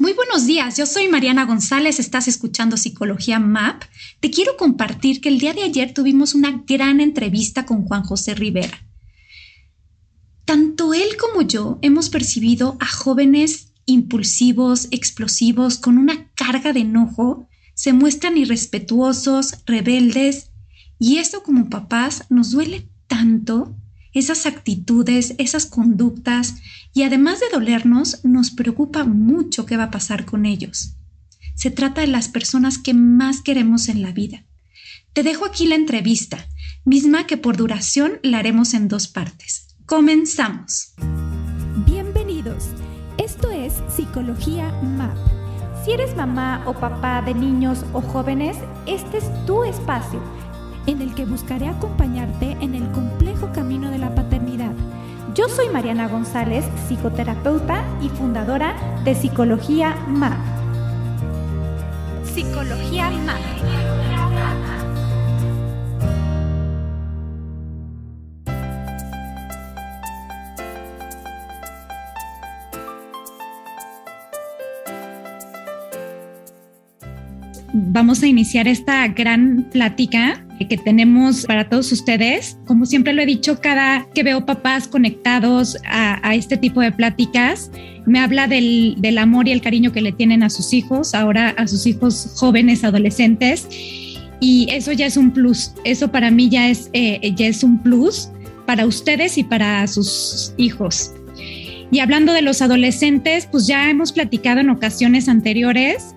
Muy buenos días, yo soy Mariana González, estás escuchando Psicología MAP. Te quiero compartir que el día de ayer tuvimos una gran entrevista con Juan José Rivera. Tanto él como yo hemos percibido a jóvenes impulsivos, explosivos, con una carga de enojo, se muestran irrespetuosos, rebeldes, y eso como papás nos duele tanto esas actitudes, esas conductas, y además de dolernos, nos preocupa mucho qué va a pasar con ellos. Se trata de las personas que más queremos en la vida. Te dejo aquí la entrevista, misma que por duración la haremos en dos partes. Comenzamos. Bienvenidos. Esto es Psicología MAP. Si eres mamá o papá de niños o jóvenes, este es tu espacio en el que buscaré acompañarte en el complejo camino de la paternidad. Yo soy Mariana González, psicoterapeuta y fundadora de Psicología MAP. Psicología MAP. Vamos a iniciar esta gran plática que tenemos para todos ustedes. Como siempre lo he dicho, cada que veo papás conectados a, este tipo de pláticas, me habla del, amor y el cariño que le tienen a sus hijos, ahora a sus hijos jóvenes, adolescentes. Y eso ya es un plus. Eso para mí ya es, eh, ya es un plus para ustedes y para sus hijos. Y hablando de los adolescentes, pues ya hemos platicado en ocasiones anteriores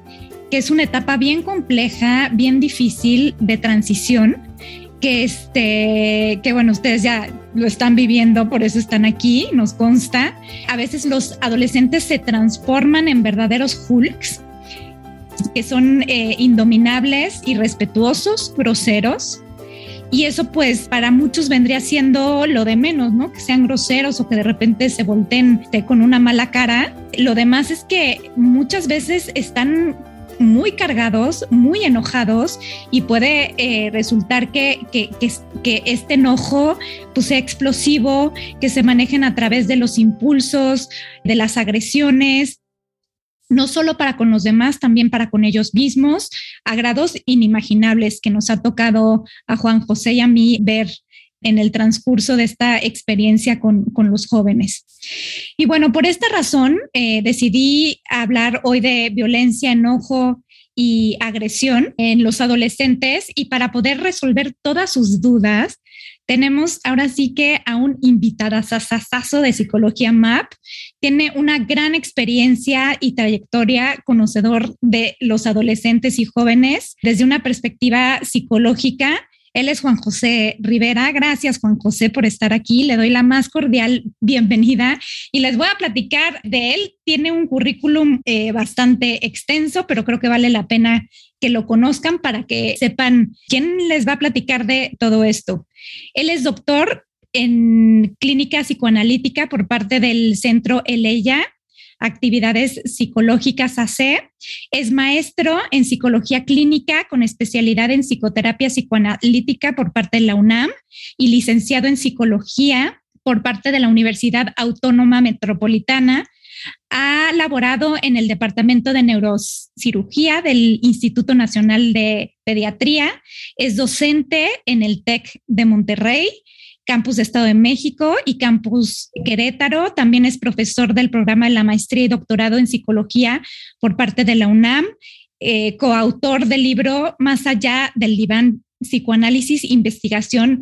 que es una etapa bien compleja, bien difícil de transición, que este, que bueno, ustedes ya lo están viviendo, por eso están aquí, nos consta. A veces los adolescentes se transforman en verdaderos hulks, que son eh, indominables, irrespetuosos, groseros. Y eso pues para muchos vendría siendo lo de menos, ¿no? Que sean groseros o que de repente se volteen con una mala cara. Lo demás es que muchas veces están muy cargados, muy enojados y puede eh, resultar que, que, este enojo pues, sea explosivo, que se manejen a través de los impulsos, de las agresiones, no solo para con los demás, también para con ellos mismos, a grados inimaginables que nos ha tocado a Juan José y a mí ver en el transcurso de esta experiencia con, los jóvenes. Y bueno, por esta razón eh, decidí hablar hoy de violencia, enojo y agresión en los adolescentes y para poder resolver todas sus dudas, tenemos ahora sí que a un invitadazazazo de psicología MAP. Tiene una gran experiencia y trayectoria conocedor de los adolescentes y jóvenes desde una perspectiva psicológica él es Juan José Rivera. Gracias, Juan José, por estar aquí. Le doy la más cordial bienvenida y les voy a platicar de él. Tiene un currículum eh, bastante extenso, pero creo que vale la pena que lo conozcan para que sepan quién les va a platicar de todo esto. Él es doctor en clínica psicoanalítica por parte del Centro Eleya actividades psicológicas AC. Es maestro en psicología clínica con especialidad en psicoterapia psicoanalítica por parte de la UNAM y licenciado en psicología por parte de la Universidad Autónoma Metropolitana. Ha laborado en el Departamento de Neurocirugía del Instituto Nacional de Pediatría. Es docente en el TEC de Monterrey Campus de Estado de México y Campus Querétaro. También es profesor del programa de la maestría y doctorado en psicología por parte de la UNAM, eh, coautor del libro Más allá del diván, psicoanálisis, investigación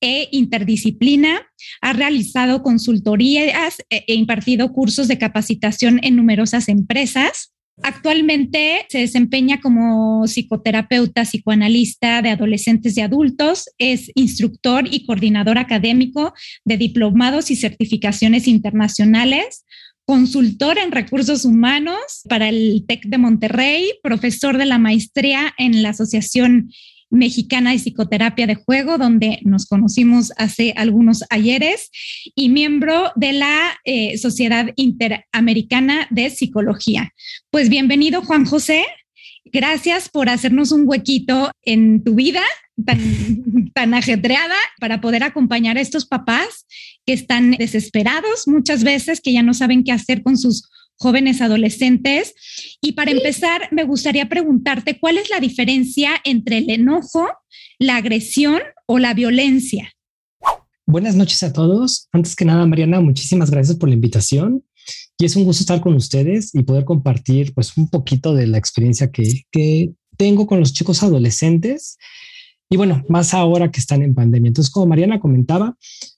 e interdisciplina. Ha realizado consultorías e, e impartido cursos de capacitación en numerosas empresas. Actualmente se desempeña como psicoterapeuta, psicoanalista de adolescentes y adultos, es instructor y coordinador académico de diplomados y certificaciones internacionales, consultor en recursos humanos para el TEC de Monterrey, profesor de la maestría en la Asociación Mexicana de Psicoterapia de Juego, donde nos conocimos hace algunos ayeres, y miembro de la eh, Sociedad Interamericana de Psicología. Pues bienvenido, Juan José. Gracias por hacernos un huequito en tu vida tan, tan ajetreada para poder acompañar a estos papás que están desesperados muchas veces, que ya no saben qué hacer con sus jóvenes adolescentes. Y para empezar, me gustaría preguntarte, ¿cuál es la diferencia entre el enojo, la agresión o la violencia? Buenas noches a todos. Antes que nada, Mariana, muchísimas gracias por la invitación. Y es un gusto estar con ustedes y poder compartir pues un poquito de la experiencia que, que tengo con los chicos adolescentes. Y bueno, más ahora que están en pandemia. Entonces, como Mariana comentaba,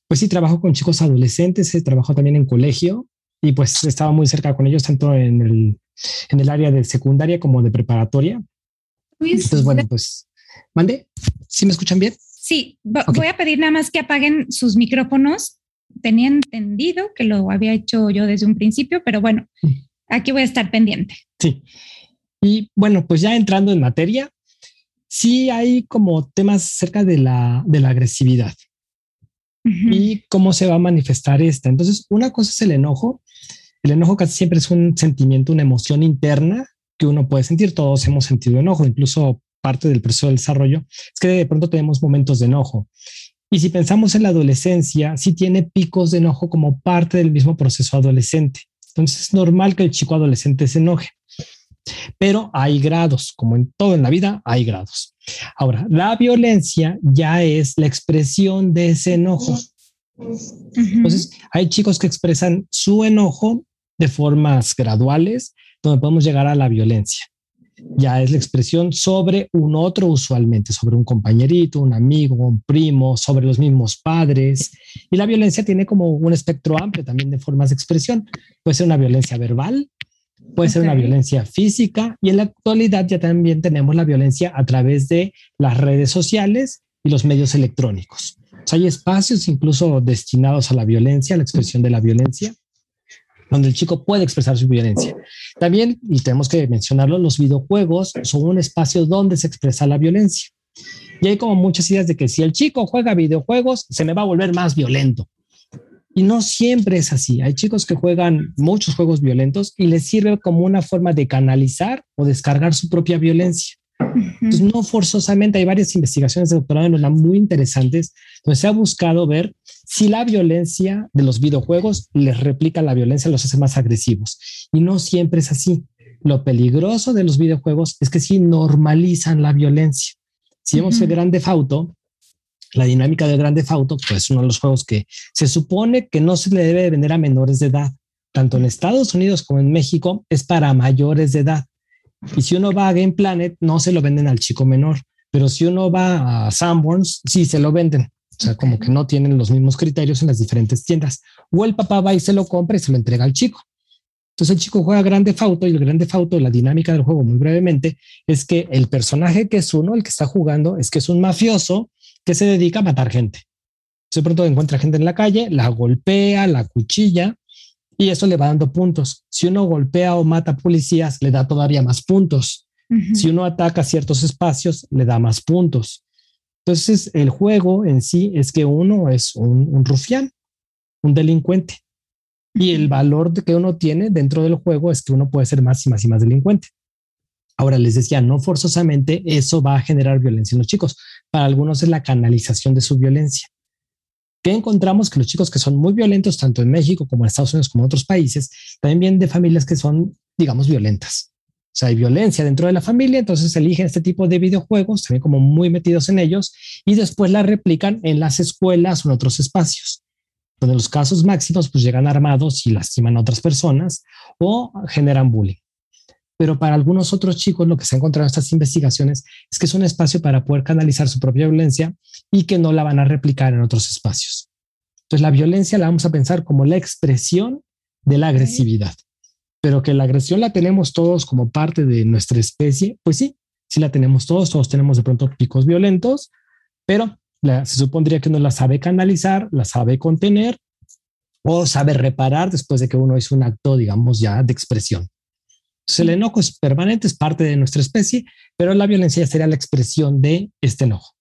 pues sí, trabajo con chicos adolescentes, trabajo también en colegio y pues estaba muy cerca con ellos, tanto en el, en el área de secundaria como de preparatoria. Entonces, bueno, pues, mande, ¿sí me escuchan bien? Sí, voy a pedir nada más que apaguen sus micrófonos. Tenía entendido que lo había hecho yo desde un principio, pero bueno, mm. aquí voy a estar pendiente. Sí. Y bueno, pues ya entrando en materia, sí hay como temas cerca de la, de la agresividad y cómo se va a manifestar esta. Entonces, una cosa es el enojo. El enojo casi siempre es un sentimiento, una emoción interna que uno puede sentir. Todos hemos sentido enojo, incluso parte del proceso del desarrollo es que de pronto tenemos momentos de enojo. Y si pensamos en la adolescencia, sí tiene picos de enojo como parte del mismo proceso adolescente. Entonces es normal que el chico adolescente se enoje. Pero hay grados, como en todo en la vida, hay grados. Ahora, la violencia ya es la expresión de ese enojo. Entonces, hay chicos que expresan su enojo de formas graduales, donde podemos llegar a la violencia. Ya es la expresión sobre un otro usualmente, sobre un compañerito, un amigo, un primo, sobre los mismos padres. Y la violencia tiene como un espectro amplio también de formas de expresión. Puede ser una violencia verbal, puede ser una violencia física y en la actualidad ya también tenemos la violencia a través de las redes sociales y los medios electrónicos. hay espacios incluso destinados a la violencia, a la expresión de la violencia, donde el chico puede expresar su violencia. También, y tenemos que mencionarlo, los videojuegos son un espacio donde se expresa la violencia. Y hay como muchas ideas de que si el chico juega videojuegos, se me va a volver más violento. Y no siempre es así. Hay chicos que juegan muchos juegos violentos y les sirve como una forma de canalizar o descargar su propia violencia. Entonces, no forzosamente hay varias investigaciones de doctorado en muy interesantes donde se ha buscado ver si la violencia de los videojuegos les replica la violencia, los hace más agresivos. Y no siempre es así. Lo peligroso de los videojuegos es que sí normalizan la violencia. Si vemos el Grande Fauto, la dinámica del Grande Auto, pues uno de los juegos que se supone que no se le debe vender a menores de edad, tanto en Estados Unidos como en México, es para mayores de edad. Y si uno va a Game Planet, no se lo venden al chico menor, pero si uno va a Sanborns, sí se lo venden. O sea, como que no tienen los mismos criterios en las diferentes tiendas. O el papá va y se lo compra y se lo entrega al chico. Entonces el chico juega Grande Fauto y el Grande Fauto, la dinámica del juego muy brevemente, es que el personaje que es uno, el que está jugando, es que es un mafioso que se dedica a matar gente. De pronto encuentra gente en la calle, la golpea, la cuchilla y eso le va dando puntos. Si uno golpea o mata policías, le da todavía más puntos. Si uno ataca ciertos espacios, le da más puntos. Entonces, el juego en sí es que uno es un, rufián, un delincuente. Y el valor que uno tiene dentro del juego es que uno puede ser más y más y más delincuente. Ahora les decía, no forzosamente eso va a generar violencia en los chicos. Para algunos es la canalización de su violencia. ¿Qué encontramos? Que los chicos que son muy violentos, tanto en México como en Estados Unidos como en otros países, también vienen de familias que son, digamos, violentas. O sea, hay violencia dentro de la familia, entonces eligen este tipo de videojuegos, también como muy metidos en ellos, y después la replican en las escuelas o en otros espacios, donde los casos máximos pues llegan armados y lastiman a otras personas o generan bullying pero para algunos otros chicos lo que se ha encontrado en estas investigaciones es que es un espacio para poder canalizar su propia violencia y que no la van a replicar en otros espacios. Entonces la violencia la vamos a pensar como la expresión de la agresividad, pero que la agresión la tenemos todos como parte de nuestra especie, pues sí, sí la tenemos todos, todos tenemos de pronto picos violentos, pero se supondría que uno la sabe canalizar, la sabe contener o saber reparar después de que uno hizo un acto, digamos, ya de expresión. El enojo es permanente, es parte de nuestra especie, pero la violencia sería la expresión de este enojo.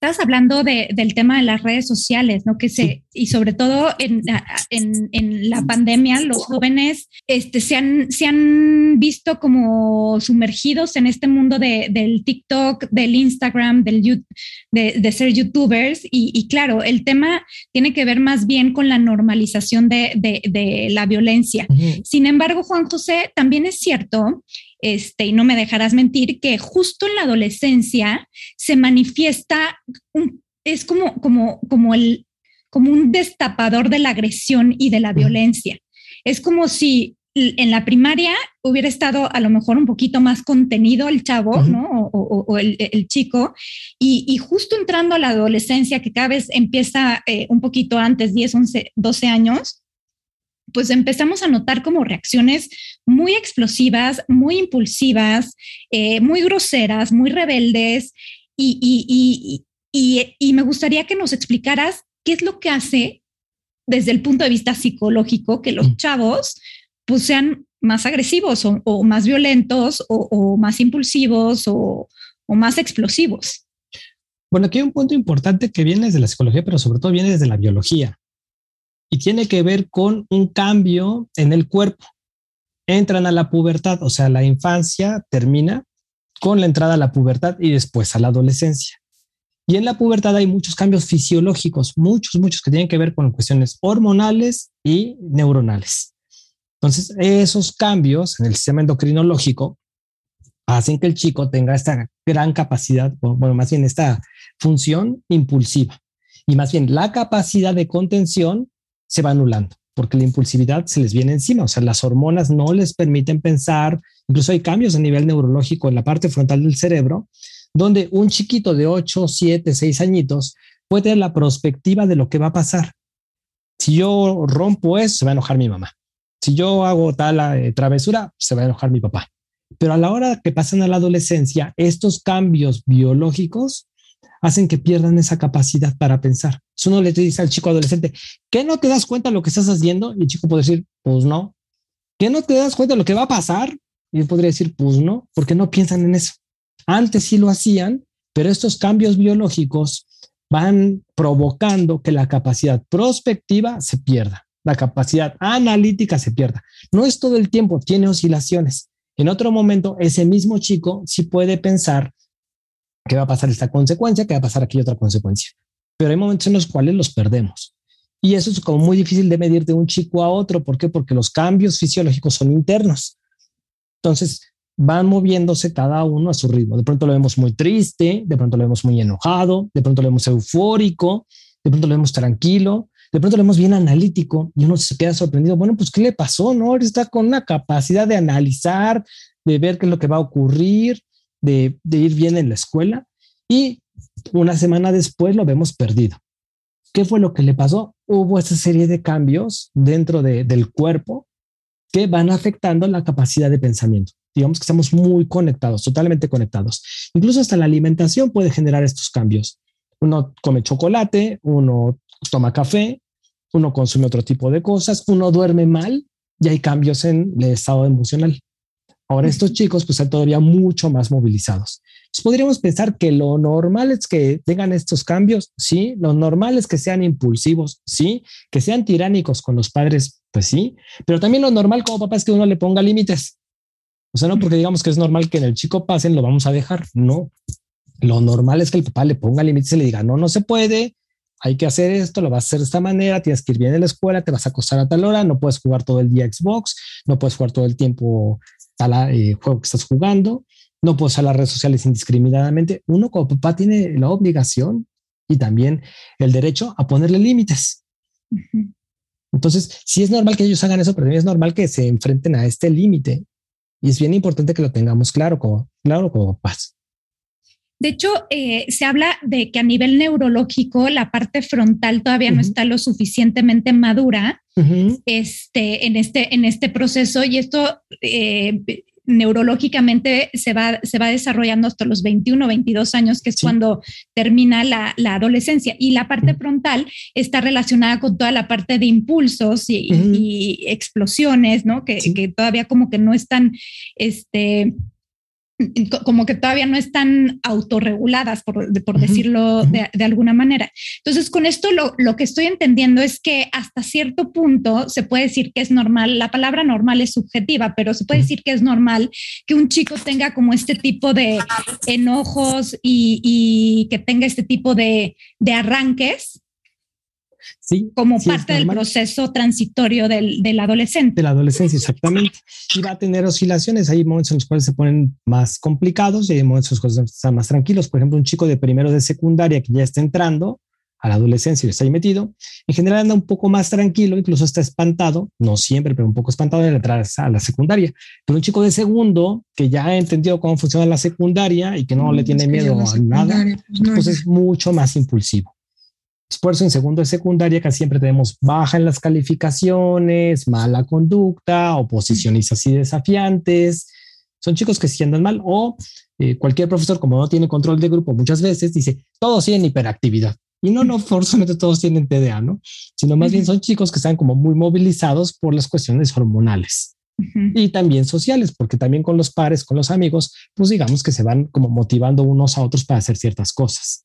Estás hablando del tema de las redes sociales, ¿no? Que se, y sobre todo en, en, la pandemia, los jóvenes este, se, han, se han visto como sumergidos en este mundo de, del TikTok, del Instagram, del, de, de ser youtubers. Y, claro, el tema tiene que ver más bien con la normalización de, de la violencia. Sin embargo, Juan José, también es cierto este, y no me dejarás mentir, que justo en la adolescencia se manifiesta, un, es como, como, como, el, como un destapador de la agresión y de la violencia. Es como si en la primaria hubiera estado a lo mejor un poquito más contenido el chavo, ¿no? O, el, chico, y, justo entrando a la adolescencia, que cada vez empieza eh, un poquito antes, 10, 11, 12 años, pues empezamos a notar como reacciones muy explosivas, muy impulsivas, eh, muy groseras, muy rebeldes. Y, me gustaría que nos explicaras qué es lo que hace desde el punto de vista psicológico que los mm. chavos pues sean más agresivos o, más violentos o, más impulsivos o, más explosivos. Bueno, aquí hay un punto importante que viene desde la psicología, pero sobre todo viene desde la biología y tiene que ver con un cambio en el cuerpo. Entran a la pubertad, o sea, la infancia termina con la entrada a la pubertad y después a la adolescencia. Y en la pubertad hay muchos cambios fisiológicos, muchos, muchos que tienen que ver con cuestiones hormonales y neuronales. Entonces, esos cambios en el sistema endocrinológico hacen que el chico tenga esta gran capacidad, bueno, más bien esta función impulsiva y más bien la capacidad de contención se va anulando porque la impulsividad se les viene encima, o sea, las hormonas no les permiten pensar, incluso hay cambios a nivel neurológico en la parte frontal del cerebro, donde un chiquito de 8, 7, 6 añitos puede tener la perspectiva de lo que va a pasar. Si yo rompo eso, se va a enojar mi mamá. Si yo hago tal eh, travesura, se va a enojar mi papá. Pero a la hora que pasan a la adolescencia, estos cambios biológicos hacen que pierdan esa capacidad para pensar. Si uno le dice al chico adolescente, ¿qué no te das cuenta de lo que estás haciendo? Y el chico puede decir, pues no. ¿Qué no te das cuenta de lo que va a pasar? Y él podría decir, pues no, porque no piensan en eso. Antes sí lo hacían, pero estos cambios biológicos van provocando que la capacidad prospectiva se pierda, la capacidad analítica se pierda. No es todo el tiempo, tiene oscilaciones. En otro momento, ese mismo chico sí puede pensar que va a pasar esta consecuencia, que va a pasar aquí otra consecuencia. Pero hay momentos en los cuales los perdemos. Y eso es como muy difícil de medir de un chico a otro. ¿Por qué? Porque los cambios fisiológicos son internos. Entonces, van moviéndose cada uno a su ritmo. De pronto lo vemos muy triste, de pronto lo vemos muy enojado, de pronto lo vemos eufórico, de pronto lo vemos tranquilo, de pronto lo vemos bien analítico y uno se queda sorprendido. Bueno, pues, ¿qué le pasó? No, está con una capacidad de analizar, de ver qué es lo que va a ocurrir, de, ir bien en la escuela y una semana después lo vemos perdido. ¿Qué fue lo que le pasó? Hubo esa serie de cambios dentro del cuerpo que van afectando la capacidad de pensamiento. Digamos que estamos muy conectados, totalmente conectados. Incluso hasta la alimentación puede generar estos cambios. Uno come chocolate, uno toma café, uno consume otro tipo de cosas, uno duerme mal y hay cambios en el estado emocional. Ahora estos chicos pues están todavía mucho más movilizados. podríamos pensar que lo normal es que tengan estos cambios, sí, lo normal es que sean impulsivos, sí, que sean tiránicos con los padres, pues sí, pero también lo normal como papá es que uno le ponga límites. O sea, no porque digamos que es normal que en el chico pasen, lo vamos a dejar, no. Lo normal es que el papá le ponga límites y le diga, no, no se puede, hay que hacer esto, lo vas a hacer de esta manera, tienes que ir bien en la escuela, te vas a acostar a tal hora, no puedes jugar todo el día Xbox, no puedes jugar todo el tiempo tal eh, juego que estás jugando, no puedes usar las redes sociales indiscriminadamente. Uno como papá tiene la obligación y también el derecho a ponerle límites. Entonces, sí es normal que ellos hagan eso, pero es normal que se enfrenten a este límite. Y es bien importante que lo tengamos claro como, claro como papás. De hecho, eh, se habla de que a nivel neurológico la parte frontal todavía no está lo suficientemente madura este, en, este, en este proceso y esto eh, neurológicamente se va, se va desarrollando hasta los 21, 22 años, que es cuando termina la, adolescencia. Y la parte frontal está relacionada con toda la parte de impulsos y, explosiones, ¿no? Que, que, todavía como que no están, este, como que todavía no están autorreguladas, por, por decirlo de, de, alguna manera. Entonces, con esto lo, lo, que estoy entendiendo es que hasta cierto punto se puede decir que es normal, la palabra normal es subjetiva, pero se puede decir que es normal que un chico tenga como este tipo de enojos y, y que tenga este tipo de, de arranques como parte del proceso transitorio del, del, adolescente. De la adolescencia, exactamente. Y va a tener oscilaciones. Hay momentos en los cuales se ponen más complicados y hay momentos en los cuales están más tranquilos. Por ejemplo, un chico de primero de secundaria que ya está entrando a la adolescencia y está ahí metido, en general anda un poco más tranquilo, incluso está espantado, no siempre, pero un poco espantado de entrar a la secundaria. Pero un chico de segundo que ya ha entendido cómo funciona la secundaria y que no, le mm, tiene miedo a nada, pues, pues es mucho más impulsivo. Eso en segundo de secundaria casi siempre tenemos baja en las calificaciones, mala conducta, oposiciones así desafiantes. Son chicos que si andan mal o eh, cualquier profesor, como no tiene control de grupo muchas veces, dice, todos tienen hiperactividad. Y no, no forzosamente todos tienen TDA, ¿no? Sino más bien son chicos que están como muy movilizados por las cuestiones hormonales. Y también sociales, porque también con los pares, con los amigos, pues digamos que se van como motivando unos a otros para hacer ciertas cosas.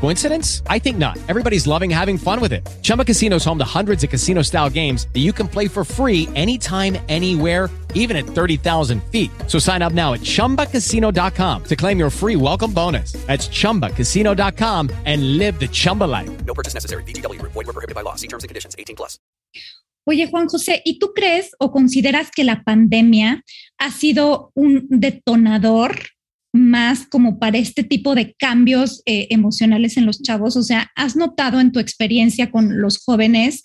Coincidence? I think not. Everybody's loving having fun with it. Chumba Casino is home to hundreds of casino style games that you can play for free anytime, anywhere, even at 30,000 feet. So sign up now at chumbacasino.com to claim your free welcome bonus. That's chumbacasino.com and live the Chumba life. No purchase necessary. DTW, void, were prohibited by law. See terms and conditions 18 plus. Oye, Juan José, ¿y tú crees o consideras que la pandemia ha sido un detonador más como para este tipo de cambios eh, emocionales en los chavos? O sea, ¿has notado en tu experiencia con los jóvenes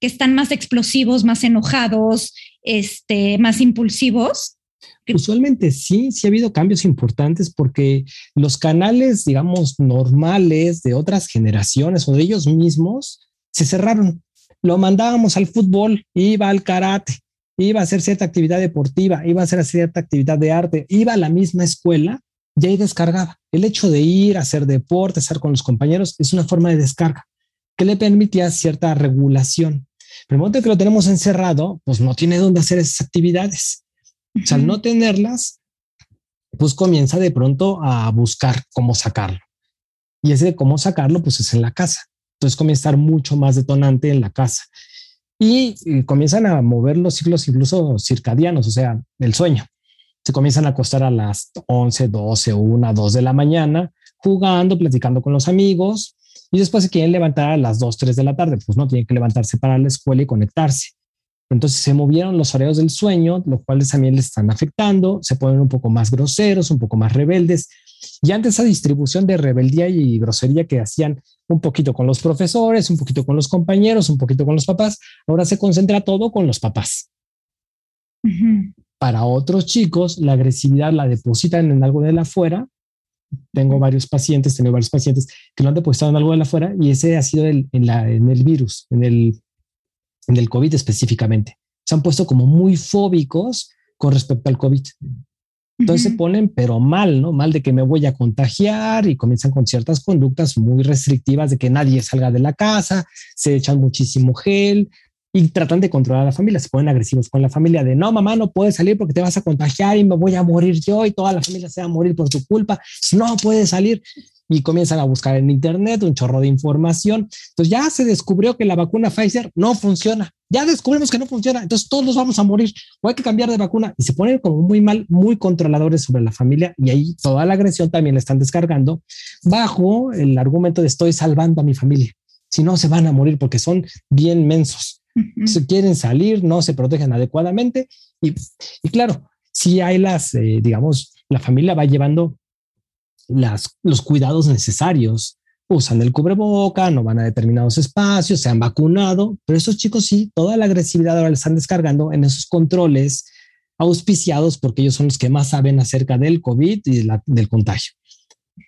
que están más explosivos, más enojados, este, más impulsivos? Usualmente sí, sí ha habido cambios importantes porque los canales, digamos, normales de otras generaciones o de ellos mismos se cerraron. Lo mandábamos al fútbol, iba al karate, iba a hacer cierta actividad deportiva, iba a hacer cierta actividad de arte, iba a la misma escuela ya ahí descargaba. El hecho de ir a hacer deporte, estar con los compañeros, es una forma de descarga que le permitía cierta regulación. Pero el momento que lo tenemos encerrado, pues no tiene dónde hacer esas actividades. O sea, al no tenerlas, pues comienza de pronto a buscar cómo sacarlo. Y ese de cómo sacarlo, pues es en la casa. Entonces comienza a estar mucho más detonante en la casa. Y, y comienzan a mover los ciclos incluso circadianos, o sea, el sueño se comienzan a acostar a las 11, 12, 1, 2 de la mañana, jugando, platicando con los amigos, y después se quieren levantar a las 2, 3 de la tarde, pues no, tienen que levantarse para la escuela y conectarse. Entonces se movieron los horarios del sueño, los cuales también les están afectando, se ponen un poco más groseros, un poco más rebeldes. Y antes esa distribución de rebeldía y grosería que hacían un poquito con los profesores, un poquito con los compañeros, un poquito con los papás, ahora se concentra todo con los papás. Para otros chicos, la agresividad la depositan en algo de la afuera. Tengo varios pacientes, tengo varios pacientes que lo han depositado en algo de la afuera y ese ha sido en, la, en el virus, en el, en el COVID específicamente. Se han puesto como muy fóbicos con respecto al COVID. Entonces se ponen, pero mal, ¿no? Mal de que me voy a contagiar y comienzan con ciertas conductas muy restrictivas de que nadie salga de la casa, se echan muchísimo gel, y tratan de controlar a la familia, se ponen agresivos con la familia de no, mamá, no puedes salir porque te vas a contagiar y me voy a morir yo y toda la familia se va a morir por tu culpa, no puedes salir y comienzan a buscar en internet un chorro de información. Entonces ya se descubrió que la vacuna Pfizer no funciona. Ya descubrimos que no funciona, entonces todos vamos a morir. O hay que cambiar de vacuna. Y se ponen como muy mal, muy controladores sobre la familia. Y ahí toda la agresión también la están descargando bajo el argumento de estoy salvando a mi familia. Si no, se van a morir porque son bien mensos se quieren salir, no se protegen adecuadamente y, y claro, si hay las, eh, digamos, la familia va llevando las, los cuidados necesarios, usan el cubreboca, no van a determinados espacios, se han vacunado, pero esos chicos sí, toda la agresividad ahora la están descargando en esos controles auspiciados porque ellos son los que más saben acerca del COVID y del contagio.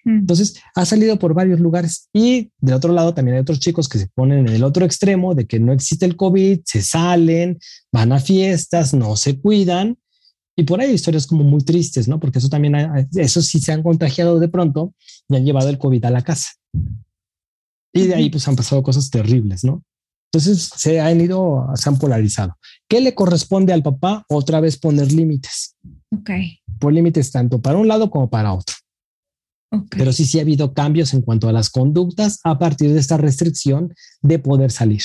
Entonces ha salido por varios lugares y del otro lado también hay otros chicos que se ponen en el otro extremo de que no existe el COVID, se salen, van a fiestas, no se cuidan y por ahí hay historias como muy tristes, ¿no? Porque eso también, eso sí se han contagiado de pronto y han llevado el COVID a la casa. Y de ahí pues han pasado cosas terribles, ¿no? Entonces se han ido, se han polarizado. ¿Qué le corresponde al papá? Otra vez poner límites. Ok. Por límites tanto para un lado como para otro. Pero sí, sí ha habido cambios en cuanto a las conductas a partir de esta restricción de poder salir.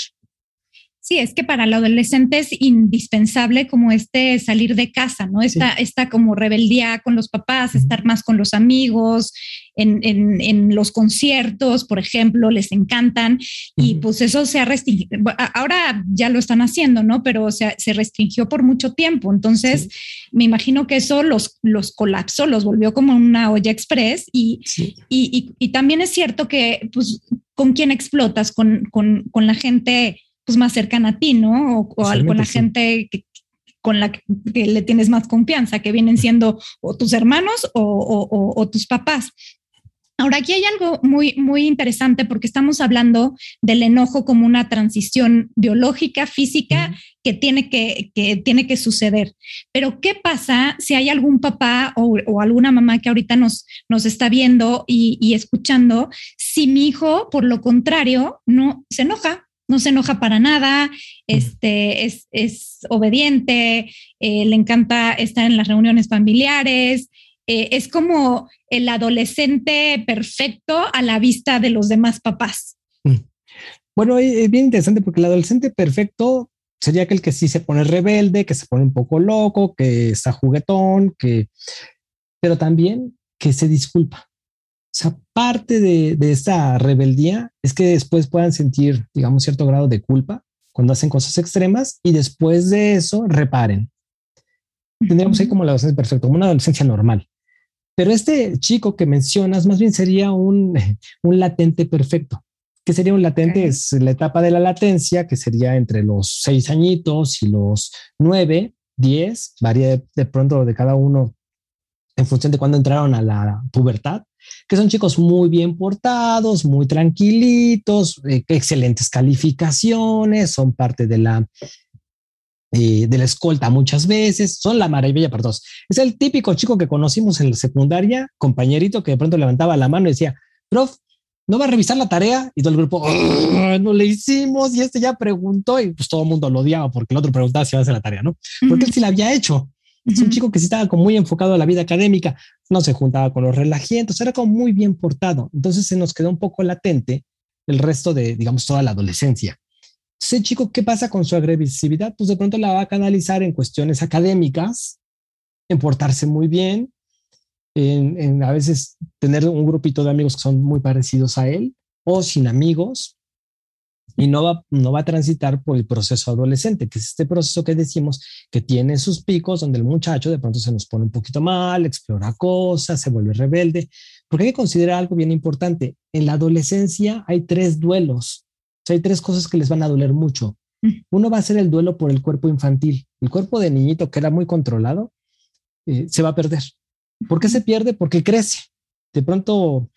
Sí, es que para el adolescente es indispensable como este salir de casa, ¿no? Esta, esta como rebeldía con los papás, estar más con los amigos, en, en, los conciertos, por ejemplo, les encantan y pues eso se ha restringido. Ahora ya lo están haciendo, ¿no? Pero se, se restringió por mucho tiempo. Entonces, me imagino que eso los, los colapsó, los volvió como una olla express y, y, y, también es cierto que, pues, ¿con quién explotas? Con, con, con la gente pues más cercana a ti, ¿no? O, con la gente que, con la que, le tienes más confianza, que vienen siendo o tus hermanos o, tus papás. Ahora, aquí hay algo muy, muy interesante porque estamos hablando del enojo como una transición biológica, física, que, tiene que, que, tiene que suceder. Pero, ¿qué pasa si hay algún papá o, alguna mamá que ahorita nos, nos está viendo y, y escuchando, si mi hijo, por lo contrario, no se enoja? No se enoja para nada, este, es, obediente, eh, le encanta estar en las reuniones familiares, eh, es como el adolescente perfecto a la vista de los demás papás. Mm. Bueno, es bien interesante porque el adolescente perfecto sería aquel que sí se pone rebelde, que se pone un poco loco, que está juguetón, que, pero también que se disculpa. O sea, parte de, esta rebeldía es que después puedan sentir, digamos, cierto grado de culpa cuando hacen cosas extremas y después de eso reparen. Tendríamos ahí como la adolescencia perfecta, como una adolescencia normal. Pero este chico que mencionas más bien sería un, un latente perfecto. que sería un latente? Es la etapa de la latencia, que sería entre los seis añitos y los nueve, diez, varía de pronto de cada uno en función de cuándo entraron a la pubertad que son chicos muy bien portados, muy tranquilitos, eh, excelentes calificaciones, son parte de la, eh, de la escolta muchas veces, son la maravilla para todos. Es el típico chico que conocimos en la secundaria, compañerito que de pronto levantaba la mano y decía, prof, ¿no va a revisar la tarea? Y todo el grupo, no le hicimos y este ya preguntó y pues todo el mundo lo odiaba porque el otro preguntaba si iba a hacer la tarea, ¿no? Porque él sí la había hecho. Es un chico que sí estaba como muy enfocado a la vida académica, no se juntaba con los relajientos, era como muy bien portado. Entonces se nos quedó un poco latente el resto de, digamos, toda la adolescencia. Ese chico, ¿qué pasa con su agresividad? Pues de pronto la va a canalizar en cuestiones académicas, en portarse muy bien, en, en a veces tener un grupito de amigos que son muy parecidos a él o sin amigos, y no va, no va a transitar por el proceso adolescente, que es este proceso que decimos que tiene sus picos, donde el muchacho de pronto se nos pone un poquito mal, explora cosas, se vuelve rebelde, porque hay que considerar algo bien importante. En la adolescencia hay tres duelos, o sea, hay tres cosas que les van a doler mucho. Mm. Uno va a ser el duelo por el cuerpo infantil. El cuerpo de niñito que era muy controlado eh, se va a perder. ¿Por qué se pierde? Porque crece. De pronto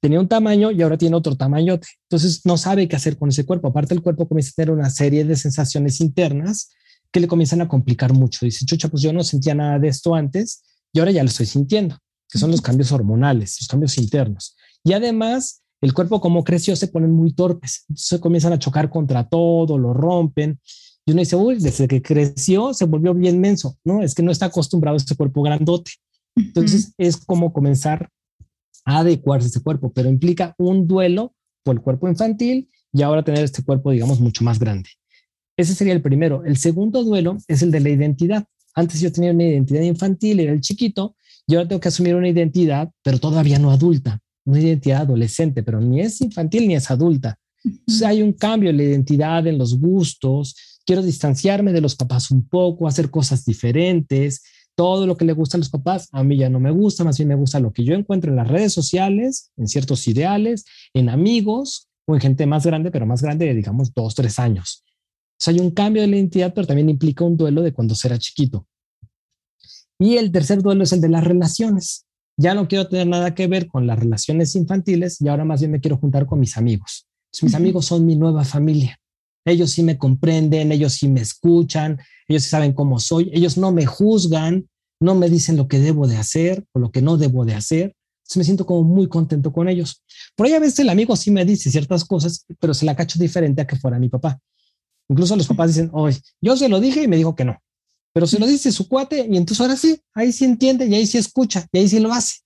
tenía un tamaño y ahora tiene otro tamaño. Entonces no sabe qué hacer con ese cuerpo. Aparte el cuerpo comienza a tener una serie de sensaciones internas que le comienzan a complicar mucho. Dice, chucha, pues yo no sentía nada de esto antes y ahora ya lo estoy sintiendo, que son los cambios hormonales, los cambios internos. Y además, el cuerpo como creció se ponen muy torpes, se comienzan a chocar contra todo, lo rompen. Y uno dice, uy, desde que creció se volvió bien menso. No, es que no está acostumbrado a este cuerpo grandote. Entonces es como comenzar adecuarse a ese cuerpo, pero implica un duelo por el cuerpo infantil y ahora tener este cuerpo, digamos, mucho más grande. Ese sería el primero. El segundo duelo es el de la identidad. Antes yo tenía una identidad infantil, era el chiquito, y ahora tengo que asumir una identidad, pero todavía no adulta, una identidad adolescente, pero ni es infantil ni es adulta. Entonces hay un cambio en la identidad, en los gustos. Quiero distanciarme de los papás un poco, hacer cosas diferentes, todo lo que le gusta a los papás, a mí ya no me gusta, más bien me gusta lo que yo encuentro en las redes sociales, en ciertos ideales, en amigos o en gente más grande, pero más grande de, digamos, dos, tres años. O sea, hay un cambio de la identidad, pero también implica un duelo de cuando será chiquito. Y el tercer duelo es el de las relaciones. ya no quiero tener nada que ver con las relaciones infantiles y ahora más bien me quiero juntar con mis amigos. mis amigos son mi nueva familia. Ellos sí me comprenden, ellos sí me escuchan, ellos sí saben cómo soy, ellos no me juzgan, no me dicen lo que debo de hacer o lo que no debo de hacer. Entonces me siento como muy contento con ellos. Por ahí a veces el amigo sí me dice ciertas cosas, pero se la cacho diferente a que fuera mi papá. Incluso los papás dicen, oye, yo se lo dije y me dijo que no, pero se lo dice su cuate y entonces ahora sí, ahí sí entiende y ahí sí escucha y ahí sí lo hace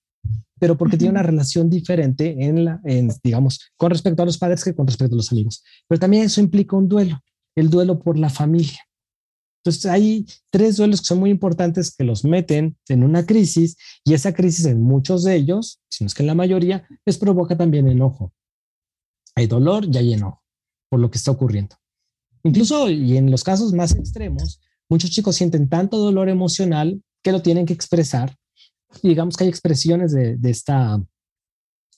pero porque tiene una relación diferente en la, en, digamos, con respecto a los padres que con respecto a los amigos. Pero también eso implica un duelo, el duelo por la familia. Entonces hay tres duelos que son muy importantes que los meten en una crisis y esa crisis en muchos de ellos, si no es que en la mayoría, les provoca también enojo. Hay dolor y hay enojo por lo que está ocurriendo. Incluso y en los casos más extremos, muchos chicos sienten tanto dolor emocional que lo tienen que expresar. Digamos que hay expresiones de, de esta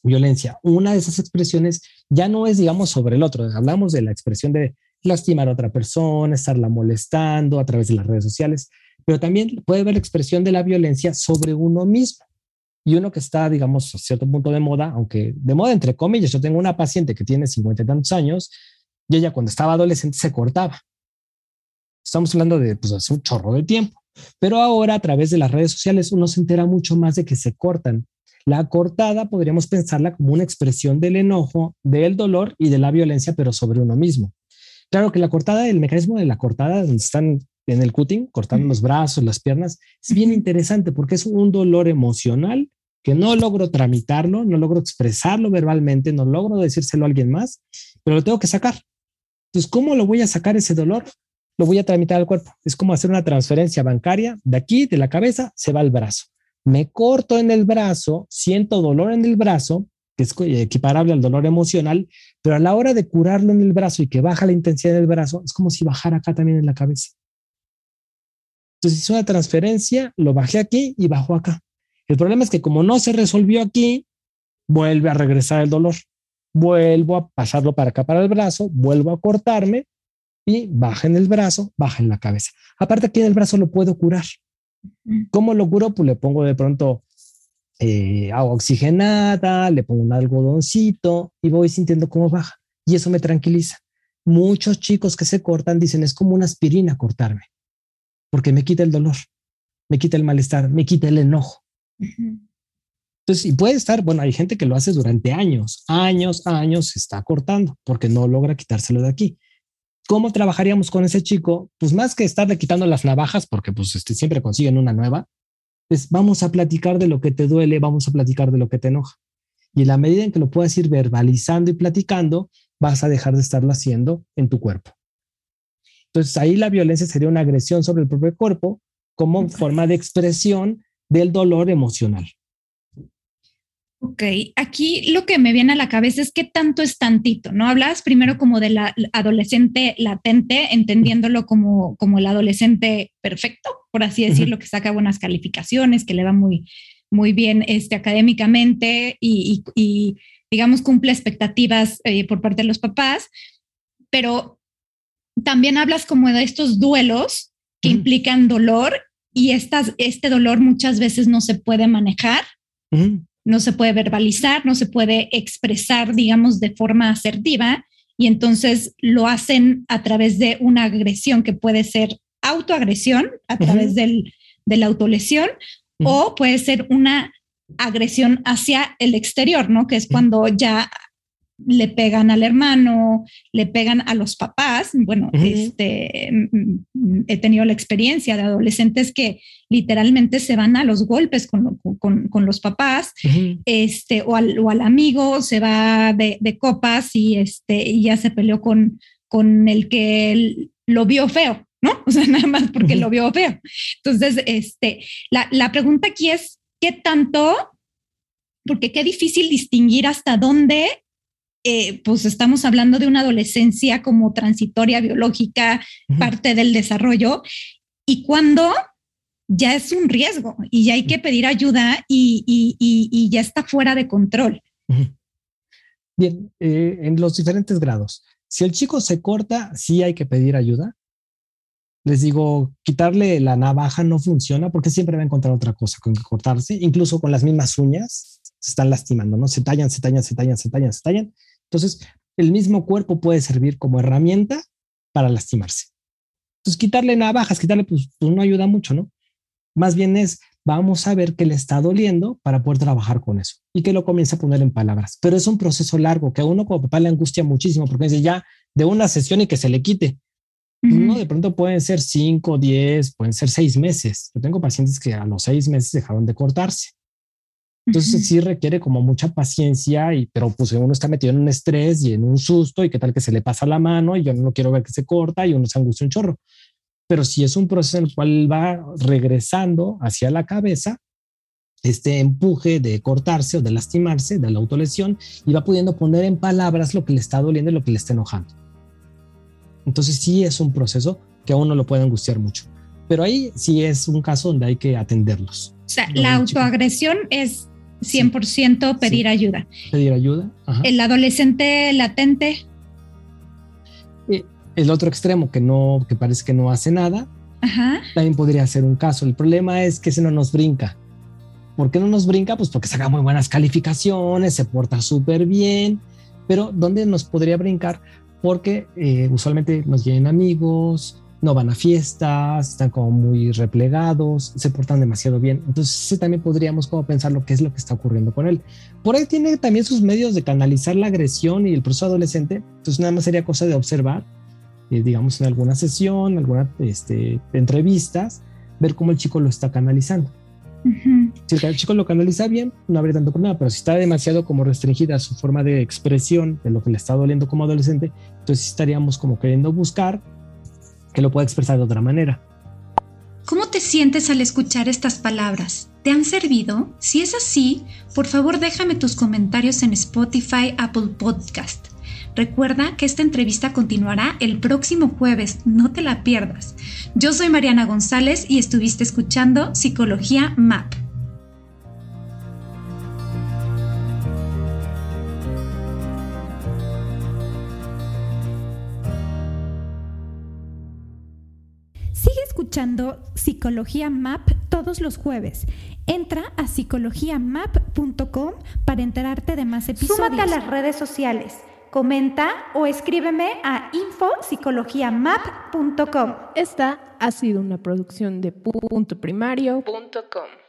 violencia. Una de esas expresiones ya no es, digamos, sobre el otro. Hablamos de la expresión de lastimar a otra persona, estarla molestando a través de las redes sociales, pero también puede haber expresión de la violencia sobre uno mismo. Y uno que está, digamos, a cierto punto de moda, aunque de moda entre comillas, yo tengo una paciente que tiene cincuenta y tantos años y ella cuando estaba adolescente se cortaba. Estamos hablando de pues, hace un chorro de tiempo, pero ahora a través de las redes sociales uno se entera mucho más de que se cortan. La cortada podríamos pensarla como una expresión del enojo, del dolor y de la violencia, pero sobre uno mismo. Claro que la cortada, el mecanismo de la cortada, donde están en el cutting, cortando los brazos, las piernas, es bien interesante porque es un dolor emocional que no logro tramitarlo, no logro expresarlo verbalmente, no logro decírselo a alguien más, pero lo tengo que sacar. Entonces, ¿cómo lo voy a sacar ese dolor? Lo voy a tramitar al cuerpo. Es como hacer una transferencia bancaria de aquí, de la cabeza, se va al brazo. Me corto en el brazo, siento dolor en el brazo, que es equiparable al dolor emocional, pero a la hora de curarlo en el brazo y que baja la intensidad del brazo, es como si bajara acá también en la cabeza. Entonces hice una transferencia, lo bajé aquí y bajó acá. El problema es que como no se resolvió aquí, vuelve a regresar el dolor. Vuelvo a pasarlo para acá para el brazo, vuelvo a cortarme y baja en el brazo, baja en la cabeza. Aparte aquí en el brazo lo puedo curar. ¿Cómo lo curo? Pues le pongo de pronto eh, agua oxigenada, le pongo un algodoncito y voy sintiendo cómo baja. Y eso me tranquiliza. Muchos chicos que se cortan dicen es como una aspirina cortarme, porque me quita el dolor, me quita el malestar, me quita el enojo. Entonces, y puede estar, bueno, hay gente que lo hace durante años, años, años, se está cortando porque no logra quitárselo de aquí. ¿Cómo trabajaríamos con ese chico? Pues más que estarle quitando las navajas, porque pues este, siempre consiguen una nueva, es vamos a platicar de lo que te duele, vamos a platicar de lo que te enoja. Y en la medida en que lo puedas ir verbalizando y platicando, vas a dejar de estarlo haciendo en tu cuerpo. Entonces ahí la violencia sería una agresión sobre el propio cuerpo como forma de expresión del dolor emocional. Ok, aquí lo que me viene a la cabeza es qué tanto es tantito, ¿no? Hablas primero como del adolescente latente, entendiéndolo como, como el adolescente perfecto, por así decirlo, que saca buenas calificaciones, que le va muy, muy bien este, académicamente y, digamos, cumple expectativas eh, por parte de los papás, pero también hablas como de estos duelos que implican dolor y estas, este dolor muchas veces no se puede manejar no se puede verbalizar, no se puede expresar, digamos, de forma asertiva, y entonces lo hacen a través de una agresión que puede ser autoagresión, a través del, de la autolesión, o puede ser una agresión hacia el exterior, ¿no? Que es cuando ya le pegan al hermano, le pegan a los papás. Bueno, este, he tenido la experiencia de adolescentes que literalmente se van a los golpes con, con, los papás, este, o al, o al, amigo se va de, copas y, este, y ya se peleó con, con el que lo vio feo, ¿no? O sea, nada más porque lo vio feo. Entonces, este, la, la pregunta aquí es, ¿qué tanto? Porque qué difícil distinguir hasta dónde eh, pues estamos hablando de una adolescencia como transitoria biológica, parte del desarrollo, y cuando ya es un riesgo y ya hay que pedir ayuda y, ya está fuera de control. Bien, eh, en los diferentes grados. Si el chico se corta, sí hay que pedir ayuda. les digo, quitarle la navaja no funciona porque siempre va a encontrar otra cosa con que cortarse, incluso con las mismas uñas se están lastimando, ¿no? Se tallan, se tallan, se tallan, se tallan, se tallan. Entonces, el mismo cuerpo puede servir como herramienta para lastimarse. Entonces, quitarle navajas, quitarle, pues, pues no ayuda mucho, ¿no? Más bien es, vamos a ver qué le está doliendo para poder trabajar con eso y que lo comience a poner en palabras. Pero es un proceso largo que a uno como papá le angustia muchísimo porque dice ya de una sesión y que se le quite. No, de pronto pueden ser cinco, diez, pueden ser seis meses. Yo tengo pacientes que a los seis meses dejaron de cortarse. Entonces sí requiere como mucha paciencia, y, pero pues uno está metido en un estrés y en un susto y qué tal que se le pasa la mano y yo no quiero ver que se corta y uno se angustia un chorro. Pero si es un proceso en el cual va regresando hacia la cabeza, este empuje de cortarse o de lastimarse, de la autolesión, y va pudiendo poner en palabras lo que le está doliendo y lo que le está enojando. Entonces sí es un proceso que a uno lo puede angustiar mucho. Pero ahí sí es un caso donde hay que atenderlos. O sea, la autoagresión es 100% pedir ayuda. Pedir ayuda. El adolescente latente. Eh, el otro extremo que no, que parece que no hace nada, también podría ser un caso. El problema es que ese no nos brinca. ¿Por qué no nos brinca? Pues porque saca muy buenas calificaciones, se porta súper bien, pero ¿dónde nos podría brincar? Porque eh, usualmente nos vienen amigos, no van a fiestas, están como muy replegados, se portan demasiado bien. Entonces también podríamos como pensar lo que es lo que está ocurriendo con él. Por ahí tiene también sus medios de canalizar la agresión y el proceso adolescente. Entonces nada más sería cosa de observar, eh, digamos en alguna sesión, alguna este, entrevistas, ver cómo el chico lo está canalizando. Si el chico lo canaliza bien, no habría tanto problema, pero si está demasiado como restringida su forma de expresión de lo que le está doliendo como adolescente, entonces estaríamos como queriendo buscar lo pueda expresar de otra manera. ¿Cómo te sientes al escuchar estas palabras? ¿Te han servido? Si es así, por favor déjame tus comentarios en Spotify, Apple Podcast. Recuerda que esta entrevista continuará el próximo jueves, no te la pierdas. Yo soy Mariana González y estuviste escuchando Psicología MAP. Escuchando Psicología MAP todos los jueves. Entra a psicologiamap.com para enterarte de más episodios. Súmate a las redes sociales comenta o escríbeme a infopsicologiamap.com. Esta ha sido una producción de punto primario.com.